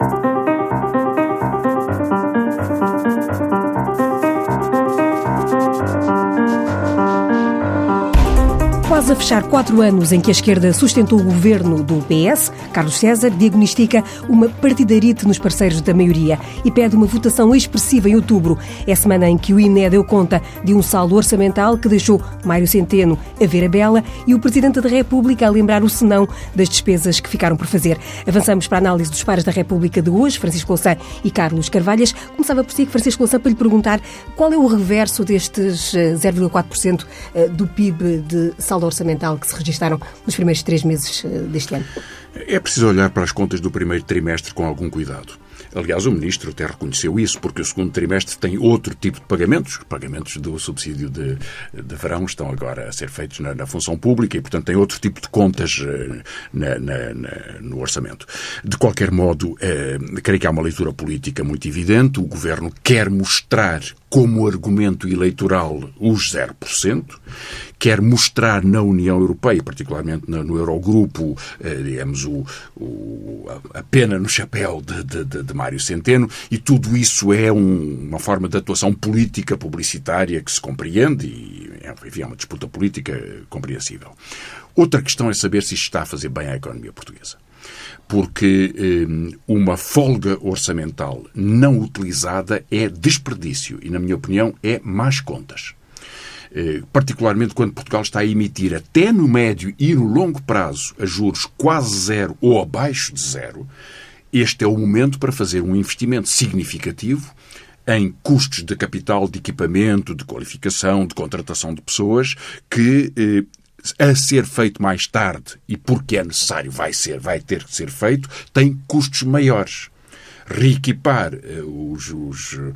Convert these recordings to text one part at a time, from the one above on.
Thank you. Quase a fechar quatro anos em que a esquerda sustentou o governo do PS, Carlos César diagnostica uma partidarite nos parceiros da maioria e pede uma votação expressiva em outubro. É semana em que o INE deu conta de um saldo orçamental que deixou Mário Centeno a ver a bela e o Presidente da República a lembrar o senão das despesas que ficaram por fazer. Avançamos para a análise dos pares da República de hoje, Francisco Louçã e Carlos Carvalhas. Começava por si, Francisco Louçã, para lhe perguntar qual é o reverso destes 0,4% eh, eh, do PIB de saldo orçamental que se registaram nos primeiros três meses eh, deste ano? É preciso olhar para as contas do primeiro trimestre com algum cuidado. Aliás, o Ministro até reconheceu isso, porque o segundo trimestre tem outro tipo de pagamentos. Os pagamentos do subsídio de, de verão estão agora a ser feitos na, na função pública e, portanto, tem outro tipo de contas eh, na, na, no orçamento. De qualquer modo, eh, creio que há uma leitura política muito evidente. O Governo quer mostrar como argumento eleitoral os 0%, quer mostrar na União Europeia, particularmente no Eurogrupo, eh, digamos, o, o, a pena no chapéu de, de, de, Mário Centeno, e tudo isso é um, uma forma de atuação política, publicitária, que se compreende, e enfim, é uma disputa política compreensível. Outra questão é saber se isto está a fazer bem à economia portuguesa porque eh, uma folga orçamental não utilizada é desperdício e, na minha opinião, é más contas. Eh, particularmente quando Portugal está a emitir até no médio e no longo prazo a juros quase zero ou abaixo de zero, este é o momento para fazer um investimento significativo em custos de capital, de equipamento, de qualificação, de contratação de pessoas, que eh, a ser feito mais tarde e porque é necessário vai ser, vai ter que ser feito, tem custos maiores reequipar uh, os, os, uh,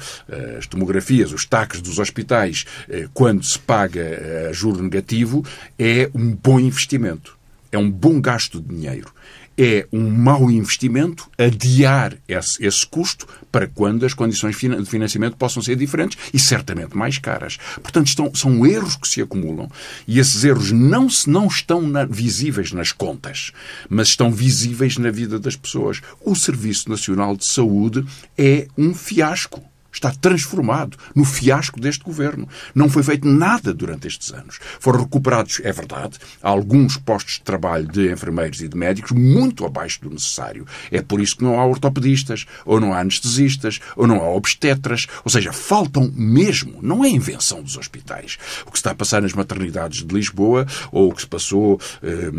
as tomografias, os taques dos hospitais, uh, quando se paga juro negativo, é um bom investimento. É um bom gasto de dinheiro é um mau investimento adiar esse, esse, custo para quando as condições de financiamento possam ser diferentes e certamente mais caras. Portanto, estão, são erros que se acumulam e esses erros não, não estão na, visíveis nas contas, mas estão visíveis na vida das pessoas. O Serviço Nacional de Saúde é um fiasco está transformado no fiasco deste governo. Não foi feito nada durante estes anos. Foram recuperados, é verdade, alguns postos de trabalho de enfermeiros e de médicos muito abaixo do necessário. É por isso que não há ortopedistas, ou não há anestesistas, ou não há obstetras. Ou seja, faltam mesmo. Não é invenção dos hospitais. O que está a passar nas maternidades de Lisboa, ou o que se passou eh,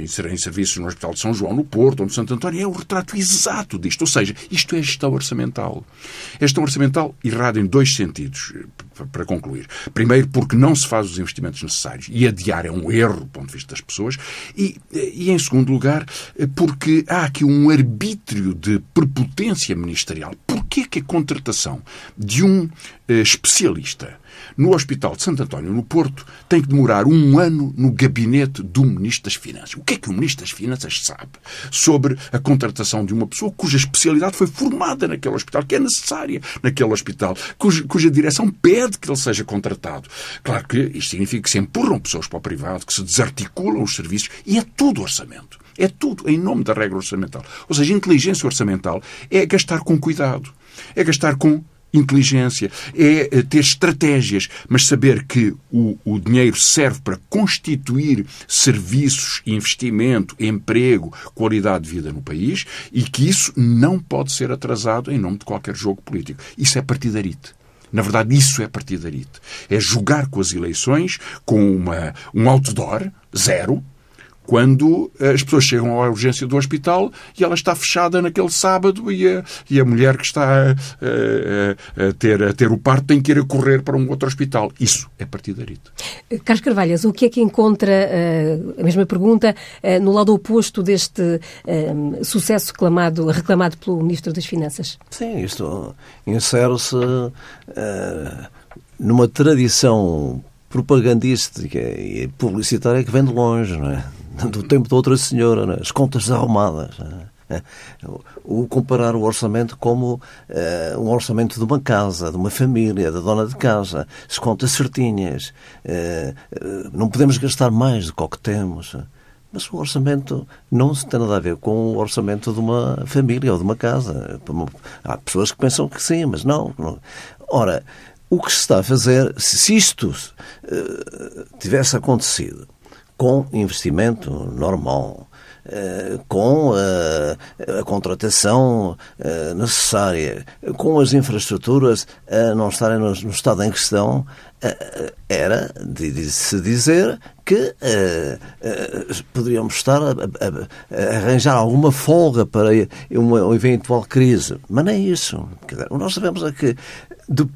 em serviços no Hospital de São João, no Porto, ou no Santo António, é o retrato exato disto. Ou seja, isto é gestão orçamental. A gestão orçamental fundamental errado em dois sentidos, para concluir. Primeiro, porque não se faz os investimentos necessários e adiar é um erro do ponto de vista das pessoas. E, e em segundo lugar, porque há aqui um arbítrio de prepotência ministerial. Porquê que a contratação de um eh, especialista no Hospital de Santo António, no Porto, tem que demorar um ano no gabinete do Ministro das Finanças. O que é que o Ministro das Finanças sabe sobre a contratação de uma pessoa cuja especialidade foi formada naquele hospital, que é necessária naquele hospital, cuja, cuja direção pede que ele seja contratado? Claro que isto significa que se empurram pessoas para o privado, que se desarticulam os serviços, e é tudo orçamento. É tudo em nome da regra orçamental. Ou seja, inteligência orçamental é gastar com cuidado, é gastar com inteligência, é eh, ter estratégias, mas saber que o, o dinheiro serve para constituir serviços, investimento, emprego, qualidade de vida no país e que isso não pode ser atrasado em nome de qualquer jogo político. Isso é partidarite. Na verdade, isso é partidarite. É jogar com as eleições com uma, um outdoor, zero, quando eh, as pessoas chegam à urgência do hospital e ela está fechada naquele sábado e a, e a mulher que está a, a, a, ter, a ter o parto tem que ir a correr para um outro hospital. Isso é partidarito. Carlos Carvalhas, o que é que encontra, eh, a mesma pergunta, eh, no lado oposto deste sucesso reclamado, reclamado pelo Ministro das Finanças? Sim, isto insere-se numa tradição propagandística e publicitária que vem de longe, não é? do tempo de outra senhora, é? as contas arrumadas. É? O comparar o orçamento como uh, um orçamento de uma casa, de uma família, da dona de casa, as contas certinhas. Uh, não podemos gastar mais do que o que temos. Mas o orçamento não tem nada a ver com o orçamento de uma família ou de uma casa. Há pessoas que pensam que sim, mas não. Ora, o que se está a fazer, se isto tivesse acontecido com investimento normal, uh, com uh, a contratação necessária, com as infraestruturas a não estarem no, no estado em questão, era de, se dizer que poderíamos estar a, a, a, arranjar alguma folga para uma, uma eventual crise. Mas é isso. Dizer, nós sabemos é que de,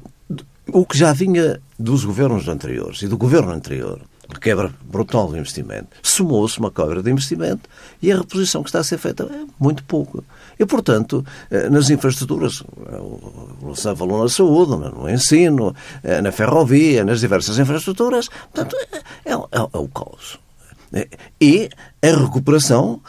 o que já vinha dos governos anteriores e do governo anterior, a quebra brutal do investimento, somou-se uma quebra de investimento e a reposição que está a ser feita é muito pouco. E, portanto, eh, nas infraestruturas, o Luciano falou na saúde, no ensino, eh, na ferrovia, nas diversas infraestruturas, portanto, é, é, é, é o caos. E a recuperação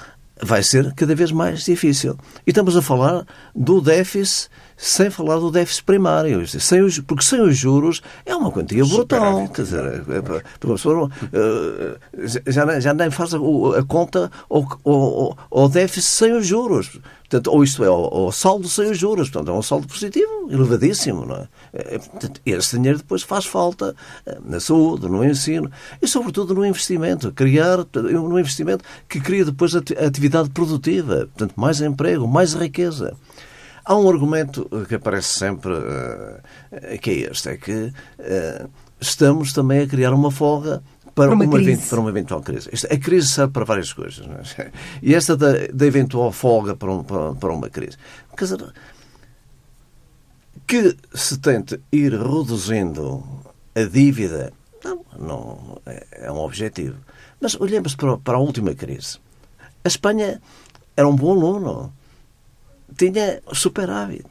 vai ser cada vez mais difícil. E estamos a falar do déficit sem falar do déficit primário. Sem os, porque sem os juros é uma quantia brutal. Quer dizer, é, é, pessoa eh, já, já nem faz a, a conta ao, ao, déficit sem os juros. Portanto, ou isto é, o saldo sem os juros. Portanto, é um saldo positivo elevadíssimo. Não é? é portanto, esse dinheiro depois faz falta eh, na saúde, no ensino e, sobretudo, no investimento. Criar um investimento que cria depois atividade produtiva. Portanto, mais emprego, mais riqueza. Há um argumento que aparece sempre, uh, que é este, é que uh, estamos também a criar uma folga para, uma, uma, para uma eventual crise. A crise serve para várias coisas. É? E esta da, da, eventual folga para, um, para, para uma crise. Quer dizer, que se tente ir reduzindo a dívida, não, não é, é um objetivo. Mas olhemos para, para a última crise. A Espanha era um bom aluno tinha superávit.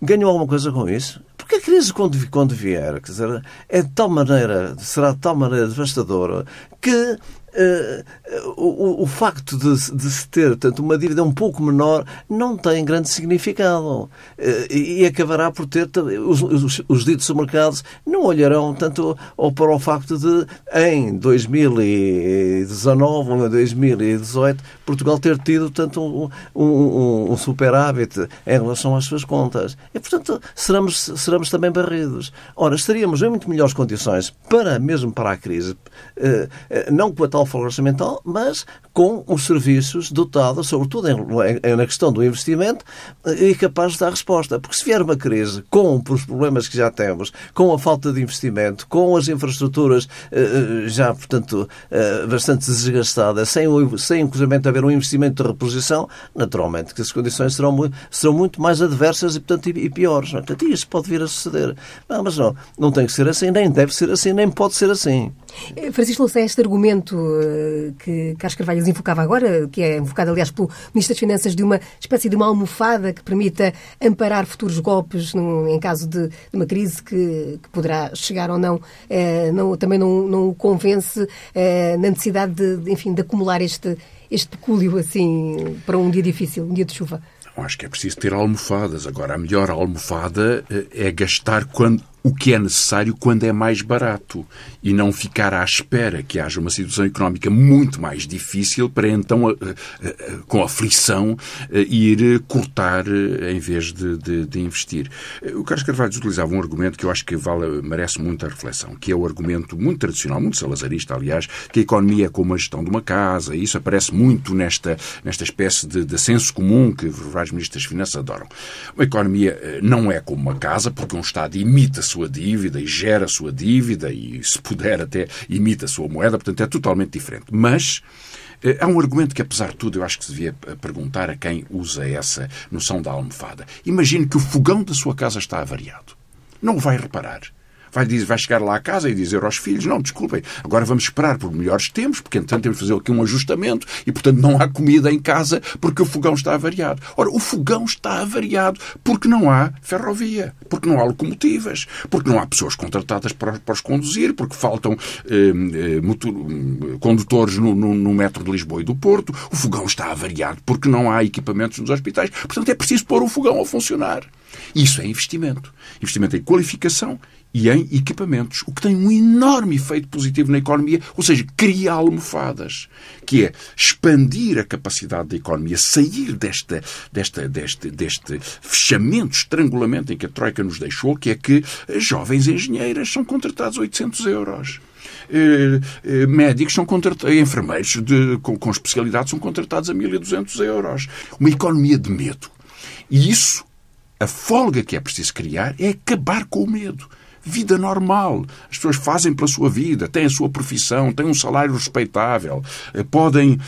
Ganhou alguma coisa com isso? Porque a crise, quando, quando vier, quer dizer, é de tal maneira, será de tal maneira devastadora que uh, o, o, facto de, de, se ter tanto uma dívida um pouco menor não tem grande significado uh, e acabará por ter os, os, os ditos mercados não olharão tanto ou para o facto de em 2019 ou em 2018 Portugal ter tido tanto um, um, um superávit em relação às suas contas e portanto seremos, seremos também barridos. Ora, estaríamos em muito melhores condições para mesmo para a crise, uh, não com a tal folga orçamental, mas com os serviços dotados, sobretudo em, na questão do investimento, e capaz de dar resposta. Porque se vier uma crise com os problemas que já temos, com a falta de investimento, com as infraestruturas eh, eh, já, portanto, eh, bastante desgastadas, sem, sem inclusive haver um investimento de reposição, naturalmente que as condições serão muito, serão muito mais adversas e, portanto, e, piores. Não é? Portanto, isso pode vir a suceder. Não, mas não, não tem que ser assim, nem deve ser assim, nem pode ser assim. Francisco Louçã, este argumento que Carlos Carvalho invocava agora, que é invocado, aliás, pelo Ministro das Finanças, de uma espécie de uma almofada que permita amparar futuros golpes num, em caso de, de, uma crise que, que, poderá chegar ou não, eh, não também não, não o convence eh, na necessidade de, enfim, de acumular este, este pecúlio assim para um dia difícil, um dia de chuva. Acho que é preciso ter almofadas. Agora, a melhor almofada eh, é gastar quando o que é necessário quando é mais barato e não ficar à espera que haja uma situação económica muito mais difícil para então, eh, eh, com aflição, eh, ir cortar em vez de, de, de investir. O Carlos Carvalho utilizava um argumento que eu acho que vale, merece muita reflexão, que é o argumento muito tradicional, muito salazarista, aliás, que a economia é como a gestão de uma casa, e isso aparece muito nesta, nesta espécie de, de senso comum que vários ministros das Finanças adoram. Uma economia não é como uma casa, porque um Estado imita-se sua dívida e gera a sua dívida e, se puder, até imita a sua moeda, portanto é totalmente diferente. Mas eh, Há um argumento que, apesar de tudo, eu acho que se devia eh, perguntar a quem usa essa noção da almofada. Imagine que o fogão da sua casa está avariado. Não vai reparar vai, vai chegar lá à casa e dizer aos filhos: não, desculpem, agora vamos esperar por melhores tempos, porque entretanto temos de fazer aqui um ajustamento e, portanto, não há comida em casa porque o fogão está avariado. Ora, o fogão está avariado porque não há ferrovia, porque não há locomotivas, porque não há pessoas contratadas para, para os conduzir, porque faltam eh, eh, motor, condutores no, no, no metro de Lisboa e do Porto. O fogão está avariado porque não há equipamentos nos hospitais. Portanto, é preciso pôr o fogão a funcionar. Isso é investimento. Investimento em qualificação e em equipamentos, o que tem um enorme efeito positivo na economia, ou seja, cria almofadas, que é expandir a capacidade da economia, sair desta, desta, deste, deste fechamento, estrangulamento em que a Troika nos deixou, que é que jovens engenheiras são contratados a 800 euros. Eh, eh, médicos são contratados, enfermeiros de, com, com especialidade são contratados a 1.200 euros. Uma economia de medo. E isso, a folga que é preciso criar é acabar com o medo vida normal. As pessoas fazem pela sua vida, têm a sua profissão, têm um salário respeitável, eh, podem,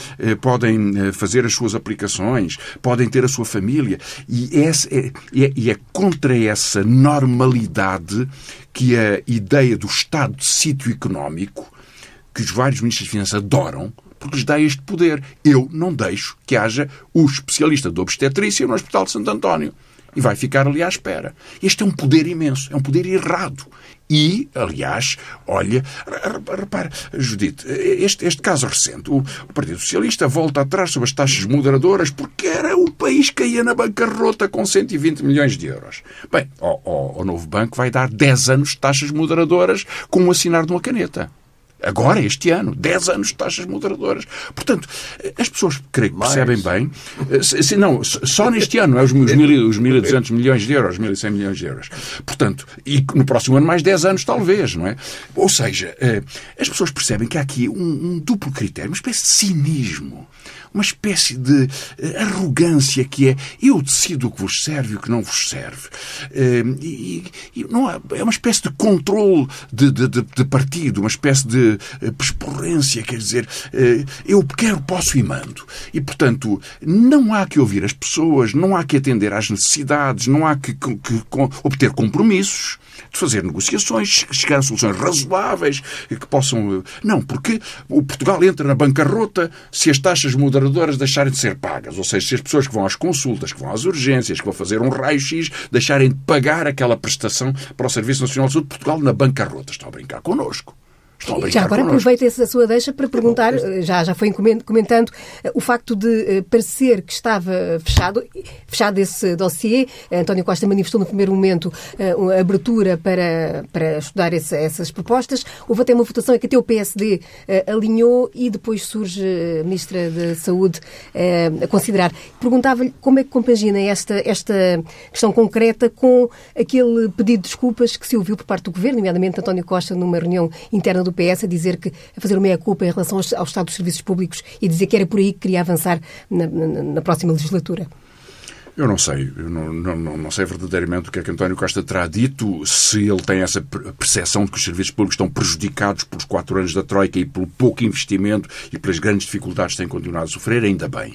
podem fazer as suas aplicações, podem ter a sua família. E é, é, é contra essa normalidade que a ideia do estado de sítio económico, que os vários ministros de Finanças adoram, porque lhes dá este poder. Eu não deixo que haja o especialista de obstetrícia no Hospital de Santo António. E vai ficar ali à espera. Este é um poder imenso, é um poder errado. E, aliás, olha, repara, Judite, este, este caso recente, o, o, Partido Socialista volta atrás sobre as taxas moderadoras porque era o país que ia na bancarrota com 120 milhões de euros. Bem, o novo banco vai dar 10 anos de taxas moderadoras com o assinar de uma caneta. Agora, este ano, 10 anos de taxas moderadoras. Portanto, as pessoas, creio que percebem bem, eh, se, não, só neste ano, é os, os 1.200 milhões de euros, 1.100 milhões de euros. Portanto, e no próximo ano mais 10 anos, talvez, não é? Ou seja, eh, as pessoas percebem que há aqui um, um duplo critério, uma espécie de cinismo uma espécie de eh, arrogância que é eu decido o que vos serve e o que não vos serve. Ehm, e, e não há, é uma espécie de controle de, de, de, partido, uma espécie de eh, pesporrência, quer dizer, eh, eu quero, posso e mando. E, portanto, não há que ouvir as pessoas, não há que atender às necessidades, não há que, que, que obter compromissos de fazer negociações, chegar a soluções razoáveis que possam. Não, porque o Portugal entra na bancarrota se as taxas deixarem de ser pagas. Ou seja, se as pessoas que vão às consultas, que vão às urgências, que vão fazer um raio-x, deixarem de pagar aquela prestação para o Serviço Nacional de Saúde, Portugal na bancarrota. Estão a brincar connosco. Já agora aproveito essa sua deixa para perguntar, eh, já, já foi comentando, eh, o facto de eh, parecer que estava fechado, fechado esse dossiê. António Costa manifestou no primeiro momento uma abertura para, para estudar essas propostas. Houve até uma votação em que até o PSD alinhou e depois surge a Ministra da Saúde a considerar. Perguntava-lhe como é que compagina esta, esta questão concreta com aquele pedido de desculpas que se ouviu por parte do Governo, nomeadamente António Costa, numa reunião interna do PS a dizer que a fazer uma meia-culpa em relação ao Estado dos Serviços Públicos e dizer que era por aí que queria avançar na, na, na próxima legislatura? Eu não sei. Eu não, não, não, sei verdadeiramente o que é que António Costa terá dito, se ele tem essa percepção de que os serviços públicos estão prejudicados pelos quatro anos da Troika e pelo pouco investimento e pelas grandes dificuldades que têm continuado a sofrer, ainda bem.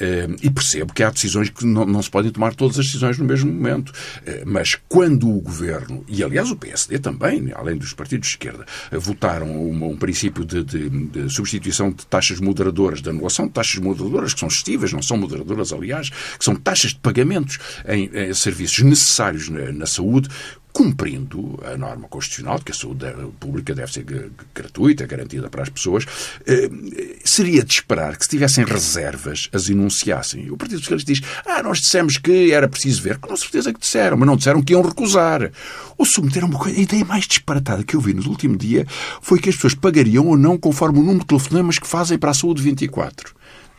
Eh, e percebo que há decisões que não, não se podem tomar todas as decisões no mesmo momento. Eh, mas quando o Governo, e aliás o PSD também, além dos partidos de esquerda, votaram um, um princípio de, de, de substituição de taxas moderadoras, de anulação de taxas moderadoras, que são estivas, não são moderadoras, aliás, que são taxas taxas de pagamentos em, em serviços necessários na, na saúde, cumprindo a norma constitucional que a saúde pública deve ser gratuita, garantida para as pessoas, eh, seria de esperar que se tivessem reservas, as enunciassem. O Partido Socialista diz, ah, nós dissemos que era preciso ver. Com certeza que disseram, mas não disseram que iam recusar. Ou submeteram uma coisa. A ideia mais disparatada que eu vi no último dia foi que as pessoas pagariam ou não conforme o número de telefonemas que fazem para a saúde 24.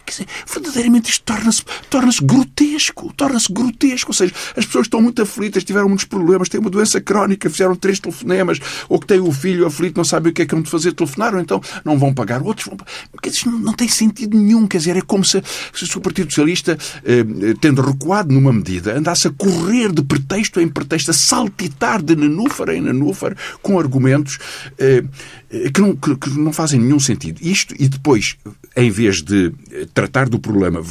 Quer dizer, verdadeiramente isto torna-se torna grotesco. Torna-se grotesco. Ou seja, as pessoas estão muito aflitas, tiveram muitos problemas, têm uma doença crónica, fizeram três telefonemas, ou que têm o filho aflito, não sabem o que é que vão fazer, telefonaram, então não vão pagar. Outros vão Quer dizer, não, não tem sentido nenhum. Quer dizer, é como se, se o Partido Socialista, eh, tendo recuado numa medida, andasse a correr de pretexto em pretexto, a saltitar de nenúfar em nenúfar, com argumentos eh, que, não, que, que não fazem nenhum sentido. Isto, e depois, em vez de tratar do problema,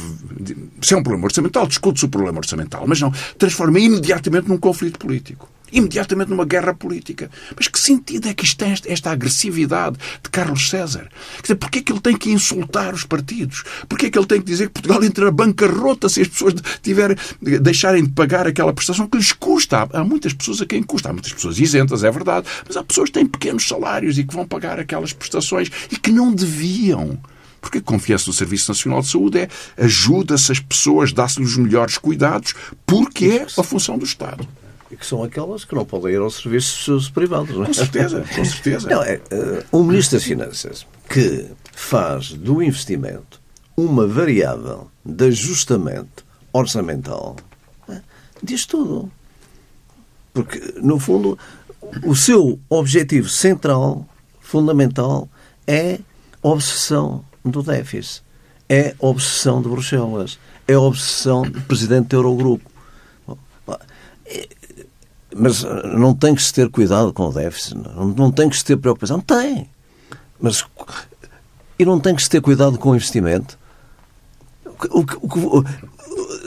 se é um problema orçamental, discute-se o problema orçamental, mas não, transforma imediatamente num conflito político. Imediatamente numa guerra política. Mas que sentido é que isto tem esta, esta agressividade de Carlos César? Quer dizer, porquê é que ele tem que insultar os partidos? Porquê é que ele tem que dizer que Portugal entra na bancarrota se as pessoas tiver, deixarem de pagar aquela prestação que lhes custa? Há muitas pessoas a quem custa. Há muitas pessoas isentas, é verdade. Mas há pessoas que têm pequenos salários e que vão pagar aquelas prestações e que não deviam. Porque a confiança no Serviço Nacional de Saúde é ajuda-se as pessoas, dá-se-lhes os melhores cuidados, porque é a função do Estado. que são aquelas que não podem ir aos serviços privados. Não é? Com certeza, com certeza. Não, é, uh, Ministro das Finanças que faz do investimento uma variável de ajustamento orçamental é, diz tudo. Porque, no fundo, o seu objetivo central, fundamental, é obsessão do déficit. É obsessão de Bruxelas. É obsessão do presidente do Eurogrupo. Mas não tem que se ter cuidado com o déficit. Não, não tem que se ter preocupação. Tem. Mas. E não tem que se ter cuidado com o investimento. O, o, o,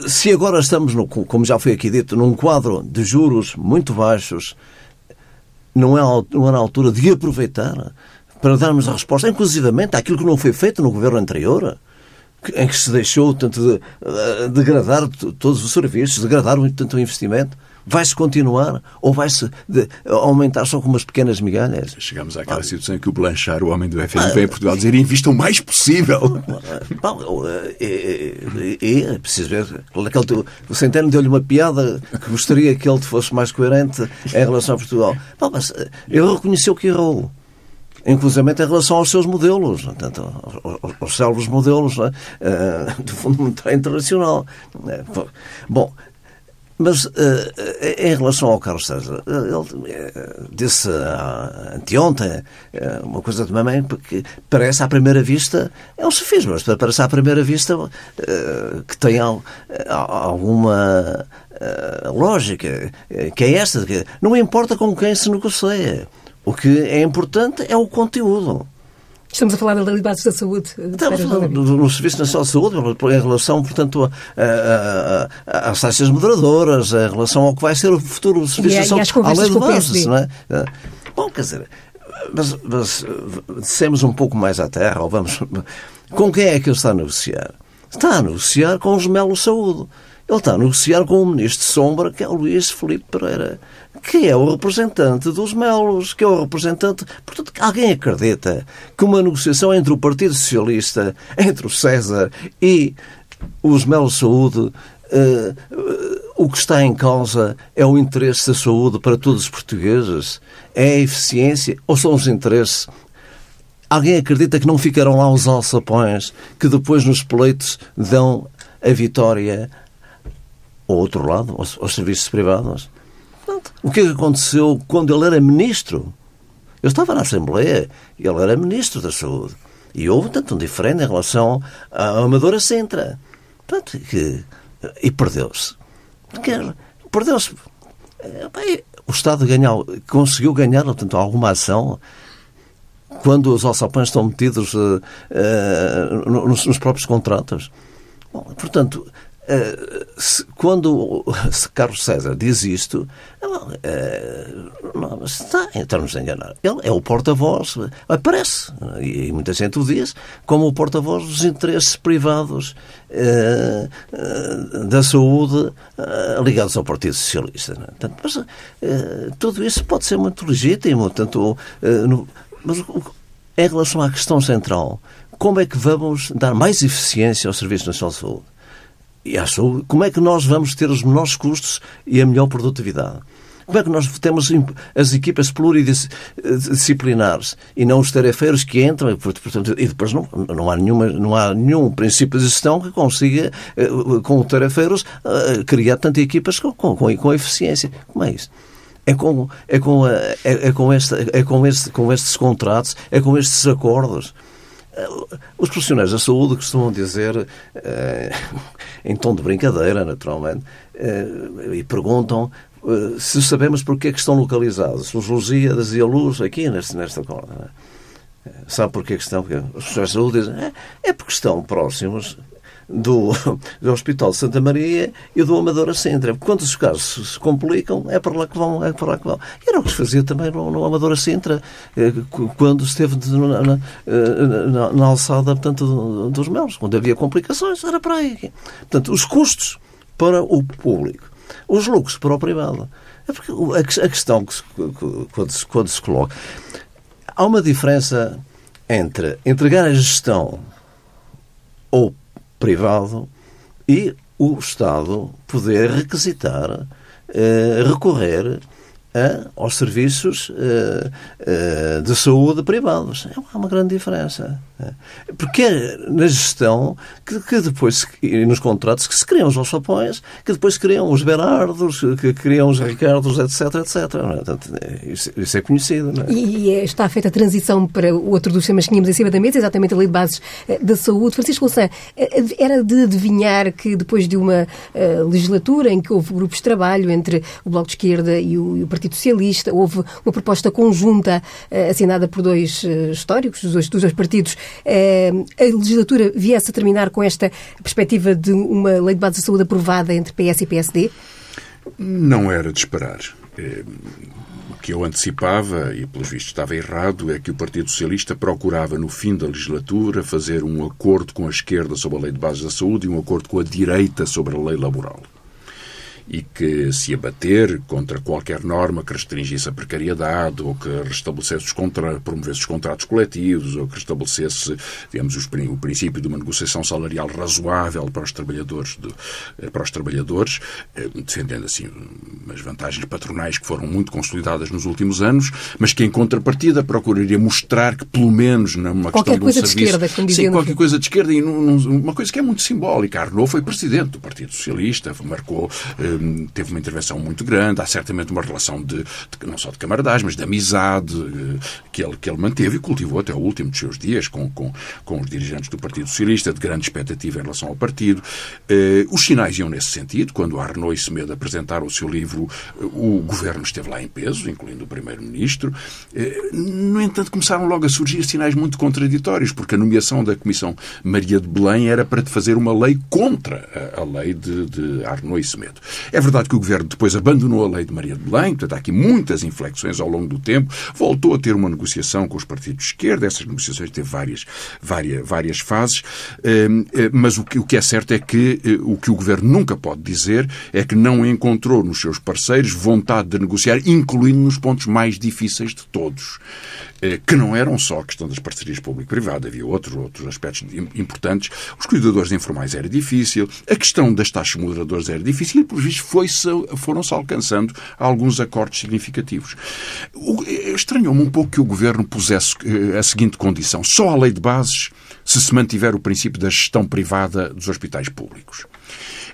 se agora estamos, no, como já foi aqui dito, num quadro de juros muito baixos, não é, não é altura de aproveitar para darmos a resposta, inclusivamente, àquilo que não foi feito no governo anterior, em que se deixou tanto de, de degradar todos os serviços, degradar tanto o investimento. Vai-se continuar ou vai-se aumentar só com umas pequenas migalhas? Chegamos àquela ah. situação em que o Blanchard, o homem do FMI, ah, vem a Portugal dizer invista o mais possível. Bom, é, é, é, preciso ver. O Centeno deu-lhe uma piada que gostaria que ele fosse mais coerente em relação a Portugal. Bom, mas eh, ele reconheceu que errou inclusive em relação aos seus modelos, portanto, aos, célebres modelos é? uh, do Fundo Monetário Internacional. Bom, mas uh, em relação ao Carlos César, ele uh, disse uh, anteontem uma coisa de mamãe que parece à primeira vista, é um sofisma, mas parece à primeira vista que tem alguma lógica, que é esta, que não importa com quem se negocia. O que é importante é o conteúdo. Estamos a falar da lei de da saúde. Estamos no, no Serviço Nacional de Saúde, em relação, portanto, às taxas moderadoras, em relação ao que vai ser o futuro do Serviço Nacional de Saúde, à lei de bases, não é? Bom, quer dizer, mas, mas descemos um pouco mais à terra, ou vamos... Com quem é que ele está a negociar? Está a negociar com os Melo Saúde. Ele está a negociar com o ministro de Sombra, que é o Luís Felipe Pereira que é o representante dos Melos, que é o representante. Portanto, alguém acredita que uma negociação entre o Partido Socialista, entre o César e os Melos Saúde, uh, uh, o que está em causa é o interesse da saúde para todos os portugueses? É a eficiência ou são os interesses Alguém acredita que não ficarão lá os alçapões que depois nos pleitos dão a vitória ao outro lado, aos, aos serviços privados? O que é que aconteceu quando ele era ministro? Eu estava na Assembleia ele era ministro da Saúde. E houve, tanto um diferente em relação à Amadora Sintra. Portanto, que, e perdeu-se. Perdeu-se. O Estado ganhou, conseguiu ganhar, portanto, alguma ação quando os alçapões estão metidos uh, uh, nos, nos, próprios contratos. Bom, portanto, eh, quando Carlos César diz isto, eh, não, está, estamos a enganar. Ele é o porta-voz, aparece, e muita gente o diz, como o porta-voz dos interesses privados eh, da saúde ligados ao Partido Socialista. É? mas tudo isso pode ser muito legítimo, tanto, mas em relação à questão central, como é que vamos dar mais eficiência ao Serviço Nacional de Saúde? E saúde, como é que nós vamos ter os menores custos e a melhor produtividade? Como é que nós temos as equipas pluridisciplinares e não os tarefeiros que entram portanto, e depois não, não, há nenhuma, não há nenhum princípio de gestão que consiga, eh, com tarefeiros, eh, criar tantas equipas com, com, com eficiência. Como é isso? É com, é com, é, é com, esta, é com, este, com estes contratos, é com estes acordos. Os profissionais da saúde costumam dizer, eh, em tom de brincadeira, naturalmente, eh, e perguntam eh, se sabemos porque é que estão localizados os Lusíadas e a Luz aqui nesta, nesta corda. É? Sabe porquê que estão? Porque os profissionais de saúde dizem é, é porque estão próximos do, do Hospital Santa Maria e do Amadora Sintra. Quando os casos se complicam, é para lá que vão. É para lá que vão. E era o que se fazia também no, no Amadora Sintra, eh, quando esteve na, na, na, na alçada portanto, dos melos. Quando havia complicações, era para aí. Portanto, os custos para o público, os lucros para o privado. É porque a, questão que se, quando, se, quando se coloca. Há uma diferença entre entregar a gestão ou privado e o Estado poder requisitar recorrer a, aos serviços uh, uh, de saúde privados. É uma grande diferença. Porque é na gestão que, que depois, e nos contratos, que se criam os alçapões, que depois criam os Berardos, que criam os Ricardos, etc, etc. É? Portanto, isso, isso, é conhecido. É? E está feita a transição para outro dos temas que tínhamos em cima da mesa, exatamente a Lei de Bases eh, da Saúde. Francisco Louçã, era de adivinhar que depois de uma legislatura em que houve grupos de trabalho entre o Bloco de Esquerda e o, e o Partido Socialista, houve uma proposta conjunta uh, assinada por dois uh, históricos, dos dois, dos dois partidos, uh, a legislatura viesse a terminar com esta perspectiva de uma lei de base de saúde aprovada entre PS e PSD? Não era de esperar. O que eu antecipava, e pelos vistos estava errado, é que o Partido Socialista procurava, no fim da legislatura, fazer um acordo com a esquerda sobre a lei de base da saúde e um acordo com a direita sobre a lei laboral e que se abater contra qualquer norma que restringisse a precariedade ou que restabelecesse os contra, promovesse os contratos coletivos ou que restabelecesse, digamos, os, o princípio de uma negociação salarial razoável para os trabalhadores, de, eh, para os trabalhadores eh, defendendo assim umas vantagens patronais que foram muito consolidadas nos últimos anos, mas que em contrapartida procuraria mostrar que pelo menos numa qualquer questão coisa de um serviço, de esquerda, sim, qualquer coisa de esquerda e num, num, uma coisa que é muito simbólica. Arnaud foi presidente do Partido Socialista, marcou eh, teve uma intervenção muito grande, há certamente uma relação de, de não só de camaradagem, mas de amizade eh, que ele, que ele manteve e cultivou até o último dos seus dias com, com, com os dirigentes do Partido Socialista, de grande expectativa em relação ao partido. Eh, os sinais iam nesse sentido. Quando Arnaud e Semedo apresentaram o seu livro, eh, o governo esteve lá em peso, incluindo o primeiro-ministro. No entanto, começaram logo a surgir sinais muito contraditórios, porque a nomeação da Comissão Maria de Belém era para fazer uma lei contra a, lei de, de Arnaud e Semedo. É verdade que o governo depois abandonou a lei de Maria de Belém, portanto há aqui muitas inflexões ao longo do tempo, voltou a ter uma negociação com os partidos de esquerda, essas negociações teve várias, várias, várias fases, hum, eh, mas o que, é certo é que eh, o que o governo nunca pode dizer é que não encontrou nos seus parceiros vontade de negociar, incluindo nos pontos mais difíceis de todos. Eh, que não eram só a questão das parcerias público-privado, havia outros, outros aspectos importantes. Os cuidadores informais era difícil, a questão das taxas moderadoras era difícil e, por visto, foram-se alcançando alguns acordos significativos. Eh, estranhou-me um pouco que o Governo pusesse eh, a seguinte condição. Só a lei de bases se se mantiver o princípio da gestão privada dos hospitais públicos.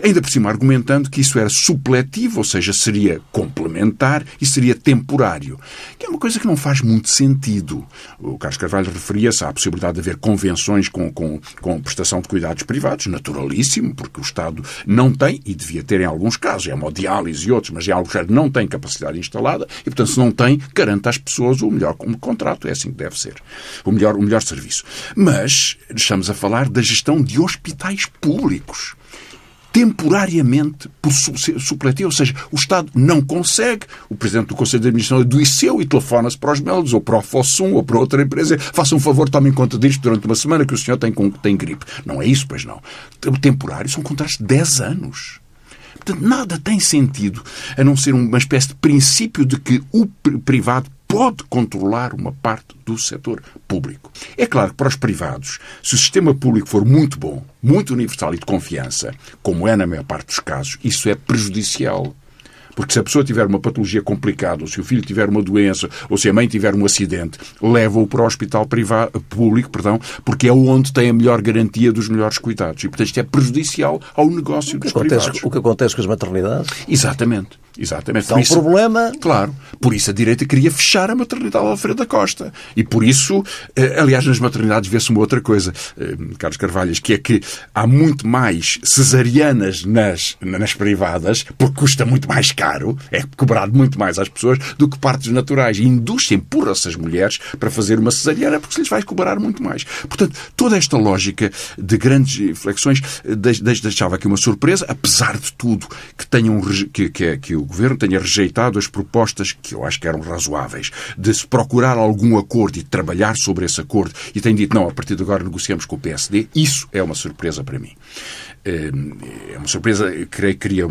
Ainda por cima argumentando que isso era supletivo, ou seja, seria complementar e seria temporário, que é uma coisa que não faz muito sentido. O Carlos Carvalho referia-se à possibilidade de haver convenções com, com, com prestação de cuidados privados, naturalíssimo, porque o Estado não tem, e devia ter em alguns casos, é hemodiálise e outros, mas é algo que não tem capacidade instalada e, portanto, se não tem, garanta às pessoas o melhor contrato. É assim que deve ser. O melhor, o melhor serviço. Mas estamos a falar da gestão de hospitais públicos temporariamente por supletivo, ou seja, o Estado não consegue, o Presidente do Conselho de Administração adoeceu e telefona-se para os Meldes ou para o Fossum ou para outra empresa, faça um favor, tomem conta disto durante uma semana que o senhor tem, tem gripe. Não é isso, pois não. Temporário são contratos de 10 anos. Portanto, nada tem sentido a não ser uma espécie de princípio de que o privado pode controlar uma parte do setor público. É claro que para os privados, se o sistema público for muito bom, muito universal e de confiança, como é na maior parte dos casos, isso é prejudicial. Porque se a pessoa tiver uma patologia complicada, ou se o filho tiver uma doença, ou se a mãe tiver um acidente, leva-o para o hospital privado, público, perdão, porque é onde tem a melhor garantia dos melhores cuidados. E, portanto, isto é prejudicial ao negócio dos acontece, privados. O que acontece com as maternidades? Exatamente. Exatamente. É um isso, problema. Claro. Por isso a direita queria fechar a maternidade Alfredo da Costa. E por isso, eh, aliás, nas maternidades vê-se uma outra coisa, eh, Carlos Carvalhas, que é que há muito mais cesarianas nas, nas privadas, porque custa muito mais caro, é cobrado muito mais às pessoas, do que partes naturais. E induz-se, empurra-se as mulheres para fazer uma cesariana porque se lhes vai cobrar muito mais. Portanto, toda esta lógica de grandes flexões eh, deixava aqui uma surpresa, apesar de tudo que tenham que, que, que o Governo tenha rejeitado as propostas, que eu acho que eram razoáveis, de se procurar algum acordo e trabalhar sobre esse acordo, e tem dito, não, a partir de agora negociamos com o PSD, isso é uma surpresa para mim. Eh, é uma surpresa, creio que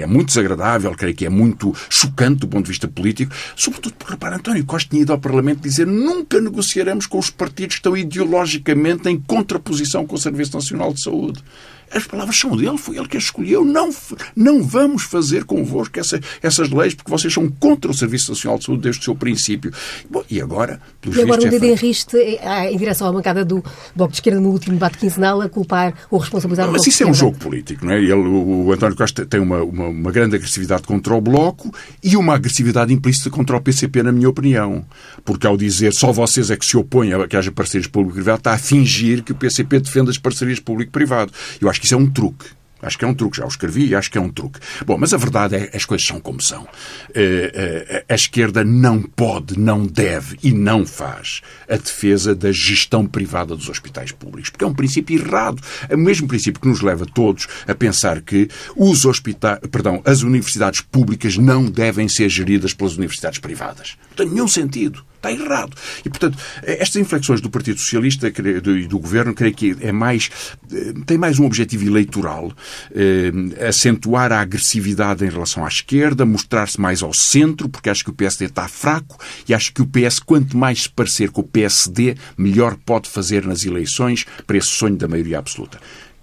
é muito desagradável, creio que é muito chocante do ponto de vista político, sobretudo porque, repara, António Costa tinha ido ao Parlamento dizer nunca negociaremos com os partidos que estão ideologicamente em contraposição com o Serviço Nacional de Saúde. As palavras são dele, foi ele que as escolheu. Não, não vamos fazer convosco essa, essas leis porque vocês são contra o Serviço Nacional de Saúde desde o seu princípio. Bom, e agora, e agora um dedo em riste em direção à bancada do Bloco de Esquerda no último debate quinzenal a culpar ou responsabilizar o Mas isso é um jogo político, não é? Ele, o, o António Costa tem uma, uma, uma grande agressividade contra o Bloco e uma agressividade implícita contra o PCP, na minha opinião. Porque ao dizer só vocês é que se opõem a que haja parcerias público-privado, está a fingir que o PCP defende as parcerias público-privado. Eu acho que isso é um truque. Acho que é um truque, já o escrevi e acho que é um truque. Bom, mas a verdade é as coisas são como são. Eh, eh, a esquerda não pode, não deve e não faz a defesa da gestão privada dos hospitais públicos, porque é um princípio errado. É o mesmo princípio que nos leva todos a pensar que os hospitais, perdão, as universidades públicas não devem ser geridas pelas universidades privadas. Tem nenhum sentido. Está errado. E, portanto, estas inflexões do Partido Socialista e do, Governo, creio que é mais, eh, tem mais um objetivo eleitoral, eh, acentuar a agressividade em relação à esquerda, mostrar-se mais ao centro, porque acho que o PSD está fraco e acho que o PS, quanto mais se parecer com o PSD, melhor pode fazer nas eleições para esse sonho da maioria absoluta.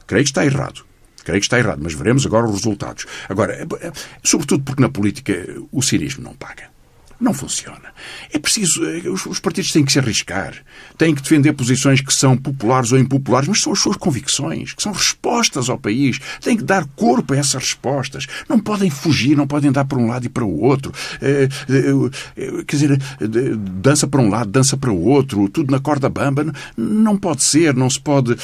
Creio que está errado. Creio que está errado, mas veremos agora os resultados. Agora, eh, sobretudo porque na política o cirismo não paga. Não funciona. É preciso. Eh, os, partidos têm que se arriscar. Têm que defender posições que são populares ou impopulares, mas são as suas convicções, que são respostas ao país. Têm que dar corpo a essas respostas. Não podem fugir, não podem dar para um lado e para o outro. É, é, quer dizer, dança para um lado, dança para o outro, tudo na corda bamba. Não pode ser, não se pode.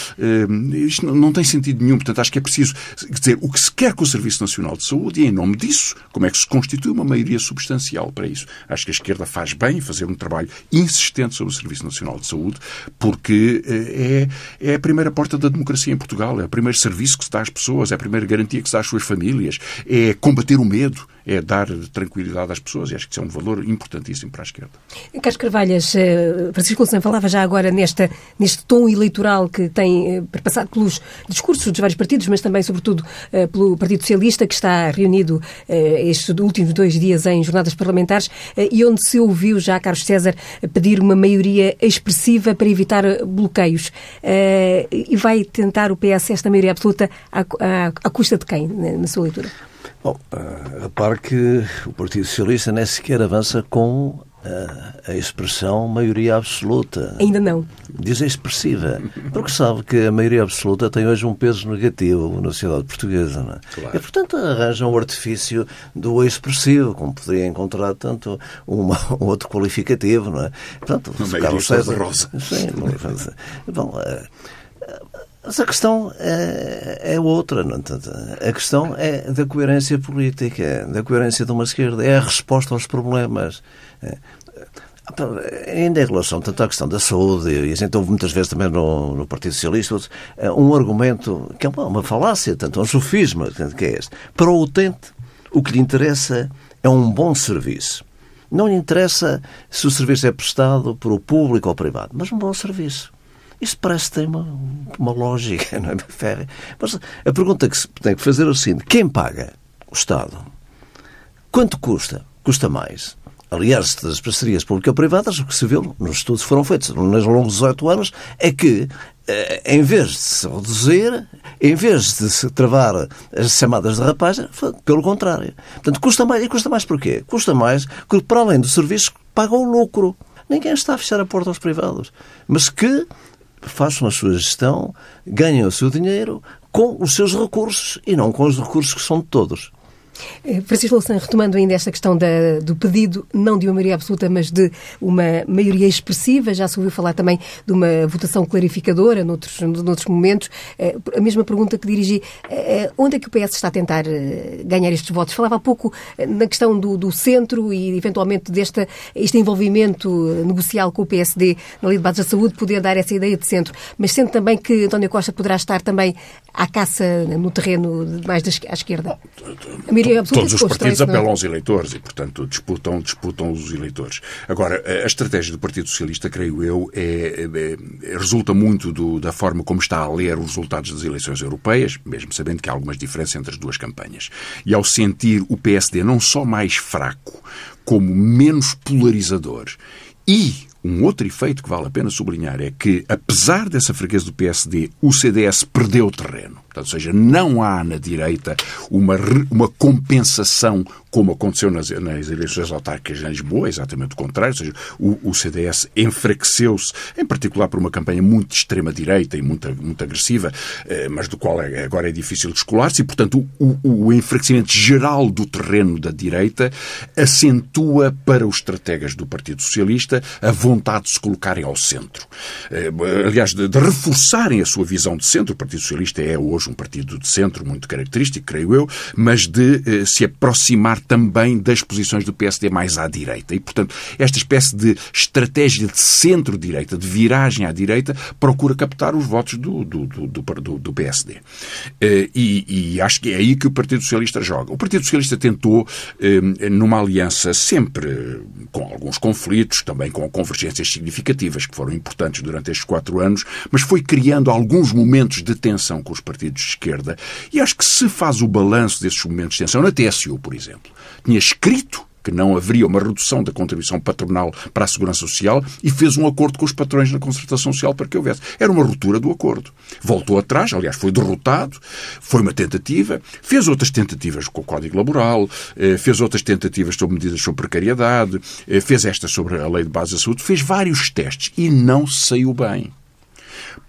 Isto não tem sentido nenhum. Portanto, acho que é preciso dizer o que se quer com o Serviço Nacional de Saúde e, em nome disso, como é que se constitui uma maioria substancial para isso. Acho que a esquerda faz bem fazer um trabalho insistente sobre o Serviço Nacional de Saúde, porque eh, é, é a primeira porta da democracia em Portugal, é o primeiro serviço que se dá às pessoas, é a primeira garantia que se dá às suas famílias, é combater o medo é dar tranquilidade às pessoas e acho que isso é um valor importantíssimo para a esquerda. Carlos Carvalhas, eh, Francisco Louçã falava já agora nesta, neste tom eleitoral que tem eh, passado pelos discursos dos vários partidos, mas também, sobretudo, eh, pelo Partido Socialista, que está reunido estes últimos dois dias em jornadas parlamentares e onde se ouviu já Carlos César pedir uma maioria expressiva para evitar bloqueios. E vai tentar o PS esta maioria absoluta à, à custa de quem, na sua leitura? Bom, uh, repare que o Partido Socialista nem sequer avança com uh, a expressão maioria absoluta. Ainda não. Diz expressiva. Porque sabe que a maioria absoluta tem hoje um peso negativo na sociedade portuguesa. Não é? Claro. E, portanto, arranja um artifício do expressivo, como poderia encontrar tanto uma, um outro qualificativo. Não é? Portanto, Carlos César. Rosa. Sim, bom, uh, mas a questão é, é outra. Não? É? A questão é da coerência política, da coerência de uma esquerda. É a resposta aos problemas. É. Ainda em relação tanto à questão da saúde, e a gente ouve muitas vezes também no, no Partido Socialista, é um argumento que é uma, uma falácia, tanto um sofisma, que é este. Para o utente, o que lhe interessa é um bom serviço. Não lhe interessa se o serviço é prestado por o público ou privado, mas um bom serviço. Isto parece ter uma, uma lógica, não é? Mas a pergunta que se tem que fazer é o seguinte: quem paga? O Estado. Quanto custa? Custa mais. Aliás, das parcerias público-privadas, o que se viu nos estudos foram feitos nos longos 18 anos é que, eh, em vez de se reduzir, em vez de se travar as chamadas de rapagem, pelo contrário. Portanto, custa mais. E custa mais porquê? Custa mais porque, para além do serviço, paga o lucro. Ninguém está a fechar a porta aos privados. Mas que façam a sua gestão, ganhem o seu dinheiro com os seus recursos e não com os recursos que são de todos. Eh, Francisco Louçã, retomando ainda esta questão da, do pedido, não de uma maioria absoluta, mas de uma maioria expressiva, já se ouviu falar também de uma votação clarificadora noutros, noutros momentos. Eh, a mesma pergunta que dirigi, eh, onde é que o PS está a tentar ganhar estes votos? Falava há pouco na questão do, do centro e, eventualmente, deste este envolvimento negocial com o PSD na Lei de Bases da Saúde, poder dar essa ideia de centro. Mas sendo também que António Costa poderá estar também à caça no terreno mais da, à esquerda. A maioria absoluta Todos os partidos é? apelam aos eleitores e, portanto, disputam, disputam os eleitores. Agora, a estratégia do Partido Socialista, creio eu, é, é, resulta muito do, da forma como está a ler os resultados das eleições europeias, mesmo sabendo que há algumas diferenças entre as duas campanhas. E ao sentir o PSD não só mais fraco, como menos polarizador e um outro efeito que vale a pena sublinhar é que, apesar dessa fraqueza do PSD, o CDS perdeu terreno. Portanto, ou seja, não há na direita uma, uma compensação como aconteceu nas, nas eleições autárquicas em Lisboa, exatamente o contrário, ou seja, o, o CDS enfraqueceu-se, em particular por uma campanha muito extrema-direita e muito, muito agressiva, eh, mas do qual é, agora é difícil descolar-se, e, portanto, o, o, enfraquecimento geral do terreno da direita acentua para os estrategas do Partido Socialista a vontade de se colocarem ao centro. Eh, aliás, de, de reforçarem a sua visão de centro. O Partido Socialista é hoje um partido de centro muito característico, creio eu, mas de eh, se aproximar também das posições do PSD mais à direita. E, portanto, esta espécie de estratégia de centro-direita, de viragem à direita, procura captar os votos do, do, do, do, do PSD. Eh, e, e, acho que é aí que o Partido Socialista joga. O Partido Socialista tentou, eh, numa aliança sempre com alguns conflitos, também com convergências significativas, que foram importantes durante estes quatro anos, mas foi criando alguns momentos de tensão com os partidos de esquerda. E acho que se faz o balanço desses momentos de tensão, na TSU, por exemplo, tinha escrito que não haveria uma redução da contribuição patronal para a Segurança Social e fez um acordo com os patrões na concertação social para que houvesse. Era uma ruptura do acordo. Voltou atrás, aliás, foi derrotado, foi uma tentativa, fez outras tentativas com o Código Laboral, eh, fez outras tentativas sobre medidas sobre precariedade, eh, fez esta sobre a Lei de Base da Saúde, fez vários testes e não saiu bem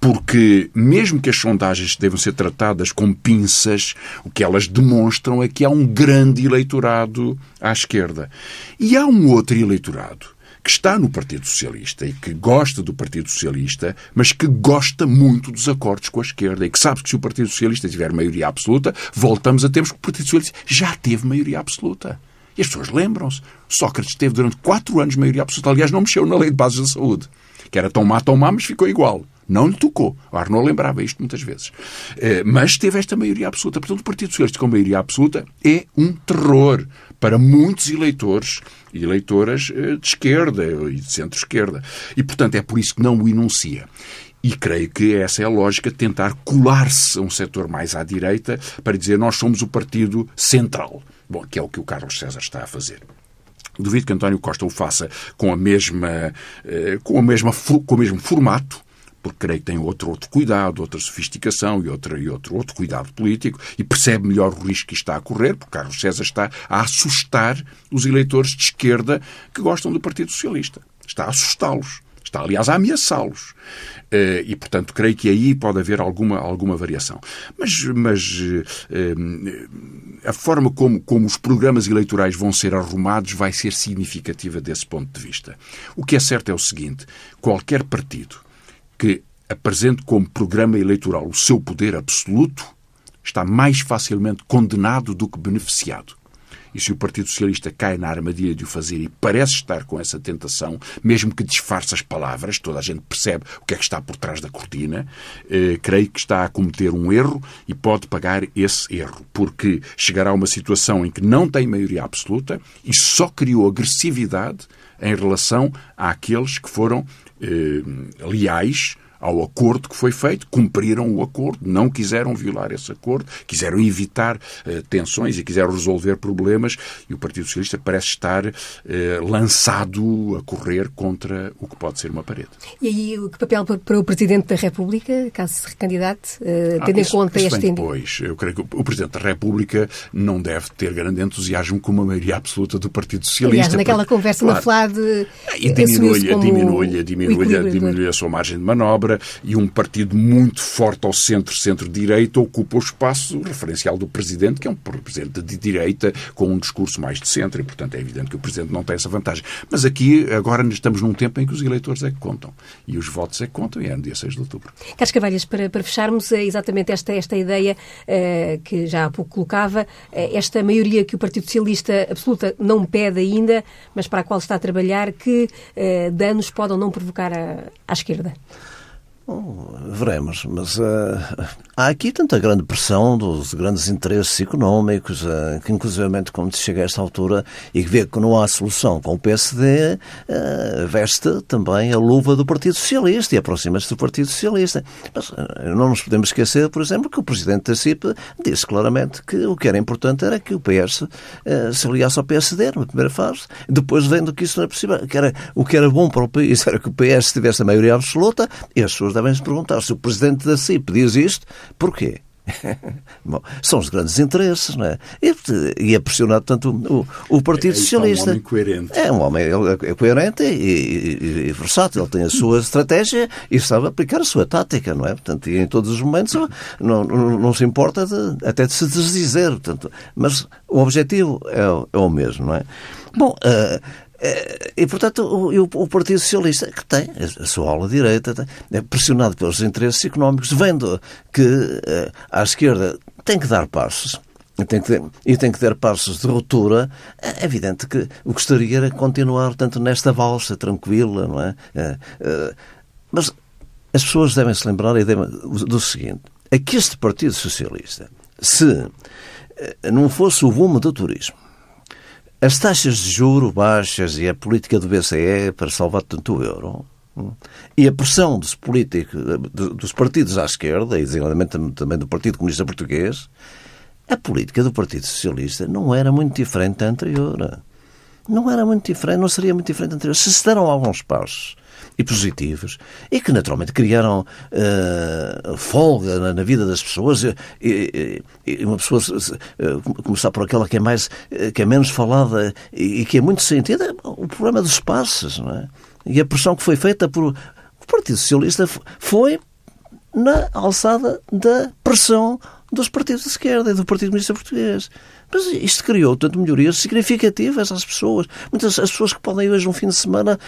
porque mesmo que as sondagens devam ser tratadas com pinças, o que elas demonstram é que há um grande eleitorado à esquerda. E há um outro eleitorado que está no Partido Socialista e que gosta do Partido Socialista, mas que gosta muito dos acordos com a esquerda e que sabe que se o Partido Socialista tiver maioria absoluta, voltamos a termos que o Partido Socialista já teve maioria absoluta. E as pessoas lembram-se. Sócrates teve durante quatro anos maioria absoluta. Aliás, não mexeu na lei de bases da saúde, que era tão má, tão má, mas ficou igual. Não lhe tocou. O Arnaud lembrava isto muitas vezes. Eh, mas teve esta maioria absoluta. Portanto, o Partido Socialista com maioria absoluta é um terror para muitos eleitores e eleitoras eh, de esquerda e de centro-esquerda. E, portanto, é por isso que não o enuncia. E creio que essa é a lógica de tentar colar-se a um setor mais à direita para dizer nós somos o partido central. Bom, que é o que o Carlos César está a fazer. Duvido que António Costa o faça com a mesma, eh, com a mesma, com o mesmo formato, porque creio que tem outro, outro cuidado, outra sofisticação e, outra, e outro, outro cuidado político e percebe melhor o risco que está a correr, porque Carlos César está a assustar os eleitores de esquerda que gostam do Partido Socialista. Está a assustá-los. Está, aliás, a ameaçá-los. Eh, e, portanto, creio que aí pode haver alguma, alguma variação. Mas, mas eh, a forma como, como os programas eleitorais vão ser arrumados vai ser significativa desse ponto de vista. O que é certo é o seguinte: qualquer partido que apresente como programa eleitoral o seu poder absoluto, está mais facilmente condenado do que beneficiado. E se o Partido Socialista cai na armadilha de o fazer e parece estar com essa tentação, mesmo que disfarce as palavras, toda a gente percebe o que é que está por trás da cortina, eh, creio que está a cometer um erro e pode pagar esse erro, porque chegará a uma situação em que não tem maioria absoluta e só criou agressividade em relação àqueles que foram eh, leais ao acordo que foi feito, cumpriram o acordo, não quiseram violar esse acordo, quiseram evitar eh, tensões e quiseram resolver problemas e o Partido Socialista parece estar eh, lançado a correr contra o que pode ser uma parede. E aí, que papel para o Presidente da República, caso se recandidate, eh, tendo ah, em conta este... Depois, eu creio que o Presidente da República não deve ter grande entusiasmo com uma maioria absoluta do Partido Socialista. Aliás, naquela porque, conversa claro, na FLAD... E diminui-lhe diminui, diminui, diminui a sua margem de manobra, e um partido muito forte ao centro, centro-direita, ocupa o espaço referencial do Presidente, que é um Presidente de direita com um discurso mais de centro, e, portanto, é evidente que o Presidente não tem essa vantagem. Mas aqui, agora, estamos num tempo em que os eleitores é que contam. E os votos é que contam, e é no dia 6 de outubro. Carlos Cavalhas, para, para fecharmos, é exatamente esta, esta ideia uh, que já há pouco colocava, uh, esta maioria que o Partido Socialista absoluta não pede ainda, mas para a qual está a trabalhar, que uh, danos podem não provocar à esquerda? Bom, veremos, mas uh, há aqui tanta grande pressão dos grandes interesses económicos, uh, que inclusivamente quando chega a esta altura e vê que não há solução com o PSD, uh, veste também a luva do Partido Socialista e aproxima-se do Partido Socialista. Mas não nos podemos esquecer, por exemplo, que o Presidente da CIP disse claramente que o que era importante era que o PS se aliasse ao PSD na primeira fase, depois vendo que isso não é possível, que era, o que era bom para o país era que o PS tivesse a maioria absoluta e as suas devem se perguntar se o presidente da CIP diz isto, porquê? Bom, são os grandes interesses, não é? E, e é pressionado, tanto o, o Partido é, Socialista. É um homem coerente. É um homem é, é coerente e, e, e, versátil. Ele tem a sua estratégia e sabe aplicar a sua tática, não é? Portanto, e em todos os momentos não, não, não se importa de, até de se desdizer. Portanto, mas o objetivo é, é o mesmo, não é? Bom, uh, e, portanto, o, o, Partido Socialista, que tem a sua aula direita, é pressionado pelos interesses económicos, vendo que uh, à esquerda tem que dar passos, tem que, e tem que dar passos de ruptura, é evidente que o que gostaria era continuar, tanto nesta valsa tranquila, não é? Uh, mas as pessoas devem se lembrar do seguinte: é que este Partido Socialista, se não fosse o boom do turismo, as taxas de juro baixas e a política do BCE para salvar tanto o euro hum, e a pressão dos políticos, dos partidos à esquerda, e designadamente também do Partido Comunista Português, a política do Partido Socialista não era muito diferente da anterior. Não era muito diferente, não seria muito diferente da anterior. Se se deram alguns passos e positivos e que naturalmente criaram uh, folga na, na, vida das pessoas e, e, e uma pessoa uh, começar por aquela que é mais que é menos falada e, e, que é muito sentida o problema dos passos não é? e a pressão que foi feita por o Partido Socialista foi na alçada da pressão dos partidos de esquerda e do Partido Comunista Português. Mas isto criou, tanto melhorias significativas às pessoas. Muitas as pessoas que podem hoje, um fim de semana,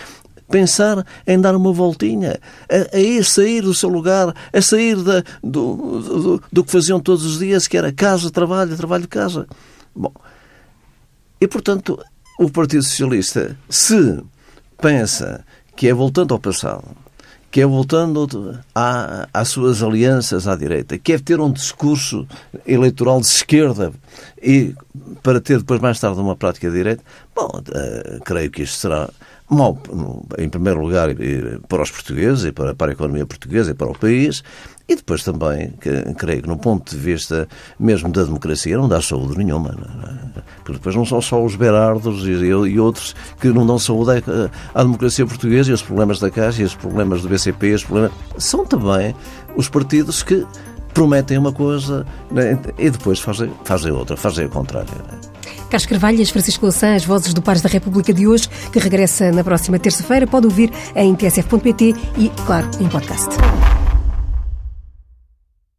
pensar em dar uma voltinha, a, a ir sair do seu lugar, a sair da, do, do, do, que faziam todos os dias, que era casa, trabalho, trabalho, casa. Bom, e portanto, o Partido Socialista, se pensa que é voltando ao passado, que é voltando à, às suas alianças à direita, que é ter um discurso eleitoral de esquerda e para ter depois mais tarde uma prática de direita, bom, uh, creio que isto será mal, em primeiro lugar, para os portugueses, e para, para a economia portuguesa e para o país, e depois também, que, creio que no ponto de vista mesmo da democracia, não dá saúde nenhuma. É? Porque depois não são só os Berardos e, e, outros que não dão saúde à, à, democracia portuguesa e os problemas da Caixa e os problemas do BCP, os problemas... são também os partidos que prometem uma coisa né? e depois fazem, fazem outra, fazem o contrário. Né? Carlos Carvalhas, Francisco Louçã, as vozes do Pares da República de hoje, que regressa na próxima terça-feira, pode ouvir em tsf.pt e, claro, em podcast.